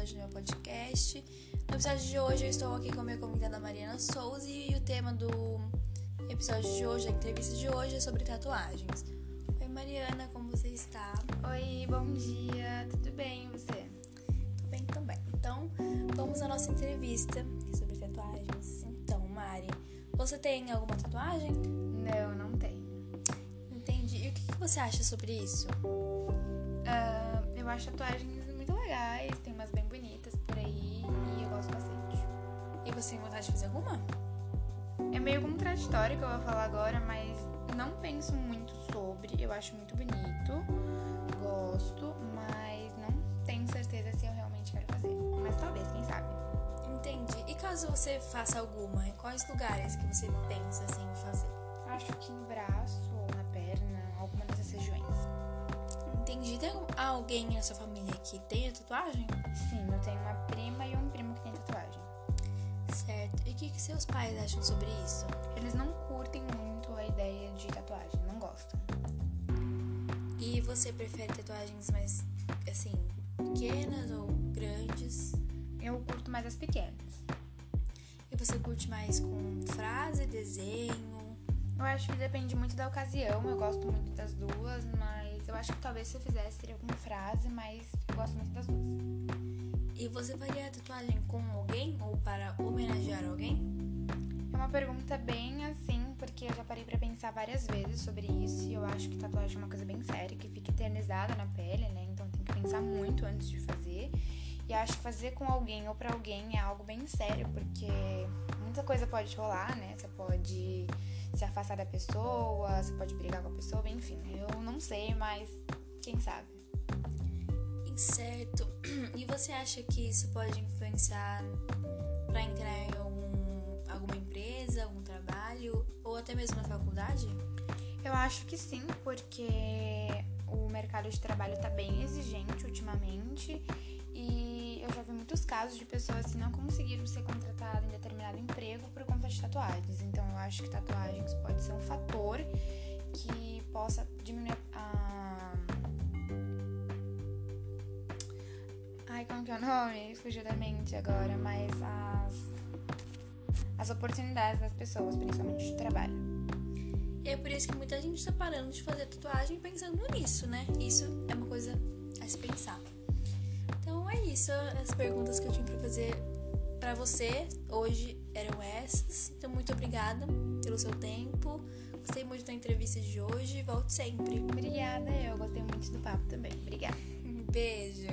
episódio de hoje eu estou aqui com a minha convidada Mariana Souza e o tema do episódio de hoje, a entrevista de hoje é sobre tatuagens. Oi Mariana, como você está? Oi, bom dia, tudo bem e você? Tudo bem também. Então, vamos à nossa entrevista sobre tatuagens. Então, Mari, você tem alguma tatuagem? Não, não tenho. Entendi. E o que você acha sobre isso? Ah, eu acho tatuagens legais, tem umas bem bonitas por aí e eu gosto bastante. E você tem vontade de fazer alguma? É meio contraditório o que eu vou falar agora, mas não penso muito sobre. Eu acho muito bonito, gosto, mas não tenho certeza se eu realmente quero fazer. Mas talvez, quem sabe. Entendi. E caso você faça alguma, em quais lugares que você pensa assim em fazer? Alguém na sua família que tenha tatuagem? Sim, eu tenho uma prima e um primo que tem tatuagem. Certo. E o que, que seus pais acham sobre isso? Eles não curtem muito a ideia de tatuagem, não gostam. E você prefere tatuagens mais, assim, pequenas ou grandes? Eu curto mais as pequenas. E você curte mais com frase, desenho? Eu acho que depende muito da ocasião, eu gosto muito das duas, mas eu acho que talvez se eu fizesse seria com frase, mas eu gosto muito das duas. E você faria a tatuagem com alguém ou para homenagear alguém? É uma pergunta bem assim, porque eu já parei pra pensar várias vezes sobre isso e eu acho que tatuagem é uma coisa bem séria, que fica eternizada na pele, né? Então tem que pensar muito antes de fazer. E acho que fazer com alguém ou pra alguém é algo bem sério, porque muita coisa pode rolar, né? Você pode se afastar da pessoa, você pode brigar com a pessoa, enfim. Eu não sei, mas quem sabe. Certo. E você acha que isso pode influenciar para entrar em algum, alguma empresa, algum trabalho ou até mesmo na faculdade? Eu acho que sim, porque o mercado de trabalho está bem exigente ultimamente e muitos casos de pessoas que não conseguiram ser contratadas em determinado emprego por conta de tatuagens. Então eu acho que tatuagens pode ser um fator que possa diminuir a. Ai, como que é o nome? Fugiu da mente agora, mas as. As oportunidades das pessoas, principalmente de trabalho. E é por isso que muita gente está parando de fazer tatuagem pensando nisso, né? Isso é uma coisa a se pensar. Então é isso, as perguntas que eu tinha para fazer para você hoje eram essas. Então muito obrigada pelo seu tempo. Gostei muito da entrevista de hoje. Volte sempre. Obrigada, eu gostei muito do papo também. Obrigada. Um beijo.